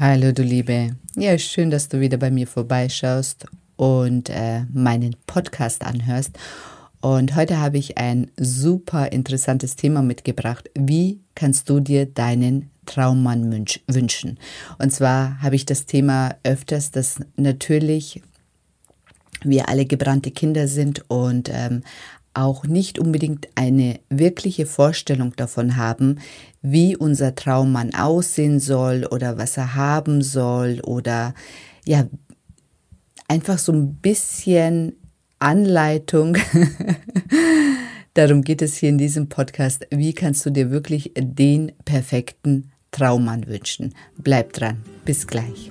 Hallo du Liebe. Ja, schön, dass du wieder bei mir vorbeischaust und äh, meinen Podcast anhörst. Und heute habe ich ein super interessantes Thema mitgebracht. Wie kannst du dir deinen Traummann wünschen? Und zwar habe ich das Thema öfters, dass natürlich wir alle gebrannte Kinder sind und ähm, auch nicht unbedingt eine wirkliche Vorstellung davon haben, wie unser Traummann aussehen soll oder was er haben soll oder ja, einfach so ein bisschen Anleitung. Darum geht es hier in diesem Podcast. Wie kannst du dir wirklich den perfekten Traummann wünschen? Bleib dran. Bis gleich.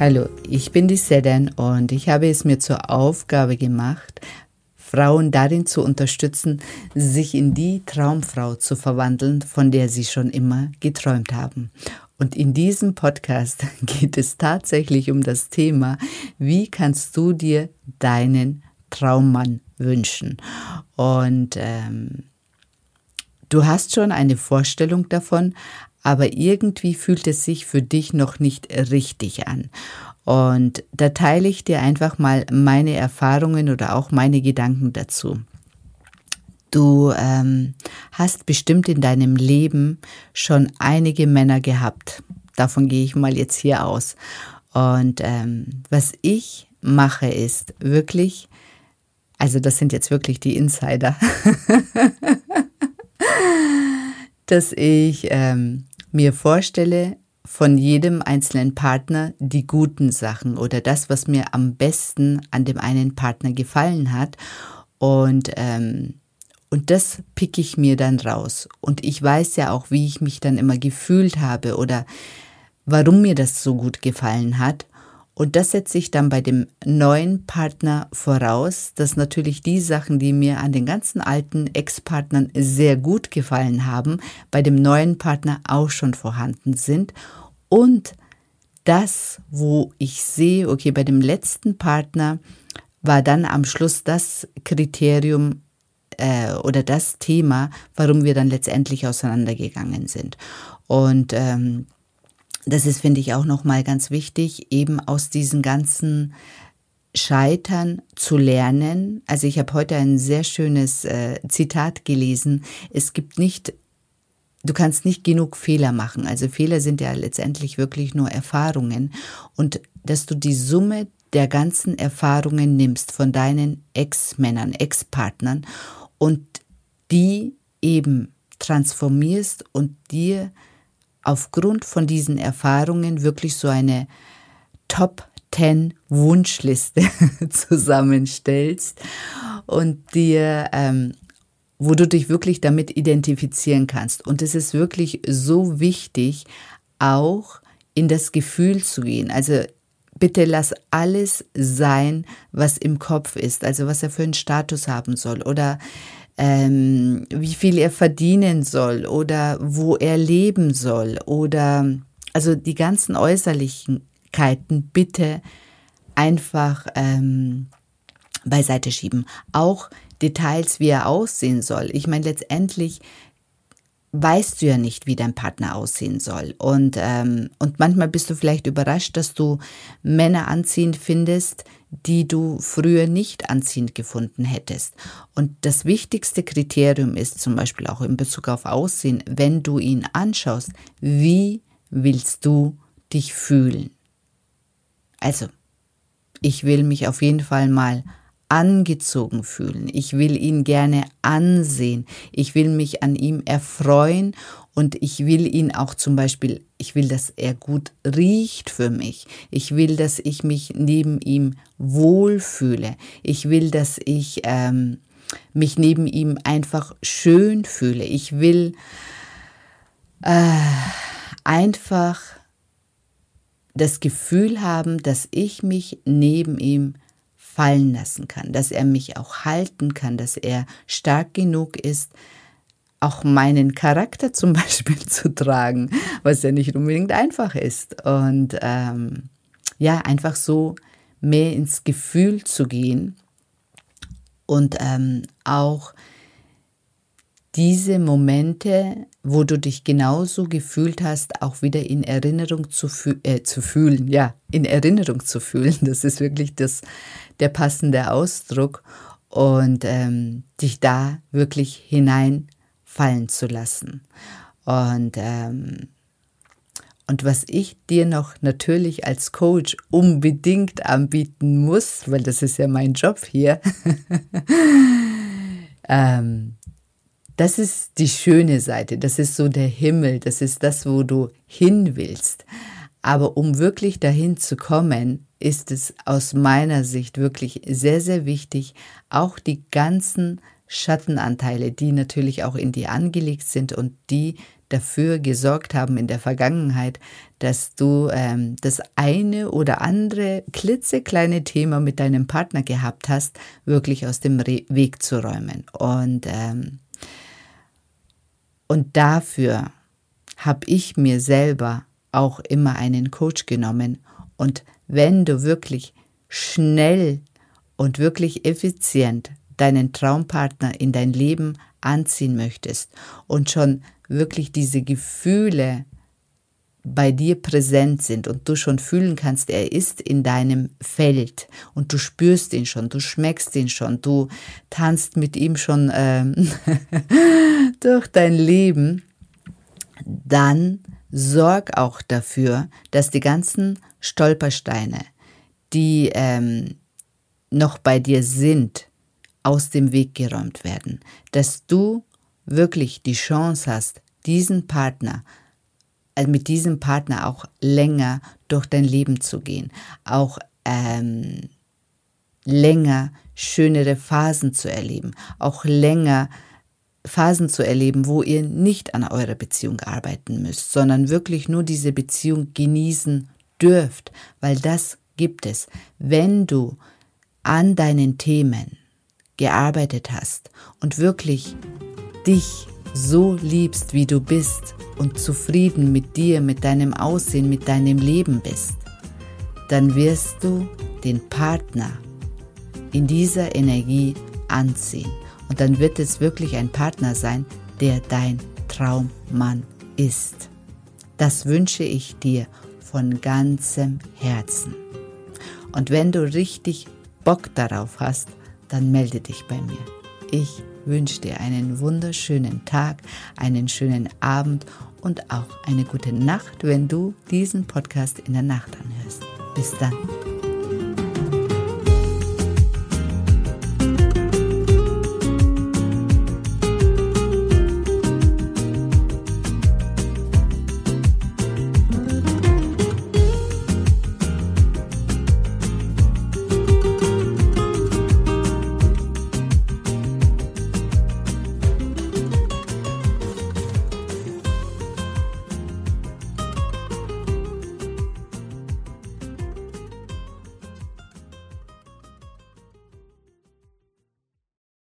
Hallo, ich bin die Sedan und ich habe es mir zur Aufgabe gemacht, Frauen darin zu unterstützen, sich in die Traumfrau zu verwandeln, von der sie schon immer geträumt haben. Und in diesem Podcast geht es tatsächlich um das Thema, wie kannst du dir deinen Traummann wünschen? Und ähm, du hast schon eine Vorstellung davon, aber irgendwie fühlt es sich für dich noch nicht richtig an. Und da teile ich dir einfach mal meine Erfahrungen oder auch meine Gedanken dazu. Du ähm, hast bestimmt in deinem Leben schon einige Männer gehabt. Davon gehe ich mal jetzt hier aus. Und ähm, was ich mache, ist wirklich, also das sind jetzt wirklich die Insider, dass ich ähm, mir vorstelle, von jedem einzelnen Partner die guten Sachen oder das, was mir am besten an dem einen Partner gefallen hat. Und, ähm, und das picke ich mir dann raus. Und ich weiß ja auch, wie ich mich dann immer gefühlt habe oder warum mir das so gut gefallen hat. Und das setze ich dann bei dem neuen Partner voraus, dass natürlich die Sachen, die mir an den ganzen alten Ex-Partnern sehr gut gefallen haben, bei dem neuen Partner auch schon vorhanden sind. Und das, wo ich sehe, okay, bei dem letzten Partner war dann am Schluss das Kriterium äh, oder das Thema, warum wir dann letztendlich auseinandergegangen sind. Und ähm, das ist, finde ich, auch nochmal ganz wichtig, eben aus diesen ganzen Scheitern zu lernen. Also ich habe heute ein sehr schönes äh, Zitat gelesen. Es gibt nicht, du kannst nicht genug Fehler machen. Also Fehler sind ja letztendlich wirklich nur Erfahrungen. Und dass du die Summe der ganzen Erfahrungen nimmst von deinen Ex-Männern, Ex-Partnern und die eben transformierst und dir aufgrund von diesen Erfahrungen wirklich so eine Top 10 Wunschliste zusammenstellst und dir, ähm, wo du dich wirklich damit identifizieren kannst. Und es ist wirklich so wichtig, auch in das Gefühl zu gehen. Also bitte lass alles sein, was im Kopf ist, also was er für einen Status haben soll oder ähm, wie viel er verdienen soll oder wo er leben soll oder also die ganzen Äußerlichkeiten bitte einfach ähm, beiseite schieben. Auch Details, wie er aussehen soll. Ich meine, letztendlich weißt du ja nicht, wie dein Partner aussehen soll. Und, ähm, und manchmal bist du vielleicht überrascht, dass du Männer anziehend findest, die du früher nicht anziehend gefunden hättest. Und das wichtigste Kriterium ist zum Beispiel auch in Bezug auf Aussehen, wenn du ihn anschaust, wie willst du dich fühlen? Also, ich will mich auf jeden Fall mal angezogen fühlen. Ich will ihn gerne ansehen. Ich will mich an ihm erfreuen und ich will ihn auch zum Beispiel, ich will, dass er gut riecht für mich. Ich will, dass ich mich neben ihm wohlfühle. Ich will, dass ich ähm, mich neben ihm einfach schön fühle. Ich will äh, einfach das Gefühl haben, dass ich mich neben ihm fallen lassen kann, dass er mich auch halten kann, dass er stark genug ist, auch meinen Charakter zum Beispiel zu tragen, was ja nicht unbedingt einfach ist. Und ähm, ja, einfach so mehr ins Gefühl zu gehen und ähm, auch diese Momente, wo du dich genauso gefühlt hast, auch wieder in Erinnerung zu, fü äh, zu fühlen, ja, in Erinnerung zu fühlen. Das ist wirklich das, der passende Ausdruck und ähm, dich da wirklich hineinfallen zu lassen. Und, ähm, und was ich dir noch natürlich als Coach unbedingt anbieten muss, weil das ist ja mein Job hier, ähm, das ist die schöne Seite, das ist so der Himmel, das ist das, wo du hin willst. Aber um wirklich dahin zu kommen, ist es aus meiner Sicht wirklich sehr, sehr wichtig, auch die ganzen Schattenanteile, die natürlich auch in dir angelegt sind und die dafür gesorgt haben in der Vergangenheit, dass du ähm, das eine oder andere klitzekleine Thema mit deinem Partner gehabt hast, wirklich aus dem Re Weg zu räumen. Und, ähm, und dafür habe ich mir selber auch immer einen Coach genommen. Und wenn du wirklich schnell und wirklich effizient deinen Traumpartner in dein Leben anziehen möchtest und schon wirklich diese Gefühle bei dir präsent sind und du schon fühlen kannst, er ist in deinem Feld und du spürst ihn schon, du schmeckst ihn schon, du tanzt mit ihm schon ähm, durch dein Leben, dann sorg auch dafür, dass die ganzen Stolpersteine, die ähm, noch bei dir sind, aus dem Weg geräumt werden, dass du wirklich die Chance hast, diesen Partner, äh, mit diesem Partner auch länger durch dein Leben zu gehen, auch ähm, länger schönere Phasen zu erleben, auch länger Phasen zu erleben, wo ihr nicht an eurer Beziehung arbeiten müsst, sondern wirklich nur diese Beziehung genießen dürft, weil das gibt es. Wenn du an deinen Themen gearbeitet hast und wirklich dich so liebst, wie du bist und zufrieden mit dir, mit deinem Aussehen, mit deinem Leben bist, dann wirst du den Partner in dieser Energie anziehen. Und dann wird es wirklich ein Partner sein, der dein Traummann ist. Das wünsche ich dir von ganzem Herzen. Und wenn du richtig Bock darauf hast, dann melde dich bei mir. Ich wünsche dir einen wunderschönen Tag, einen schönen Abend und auch eine gute Nacht, wenn du diesen Podcast in der Nacht anhörst. Bis dann.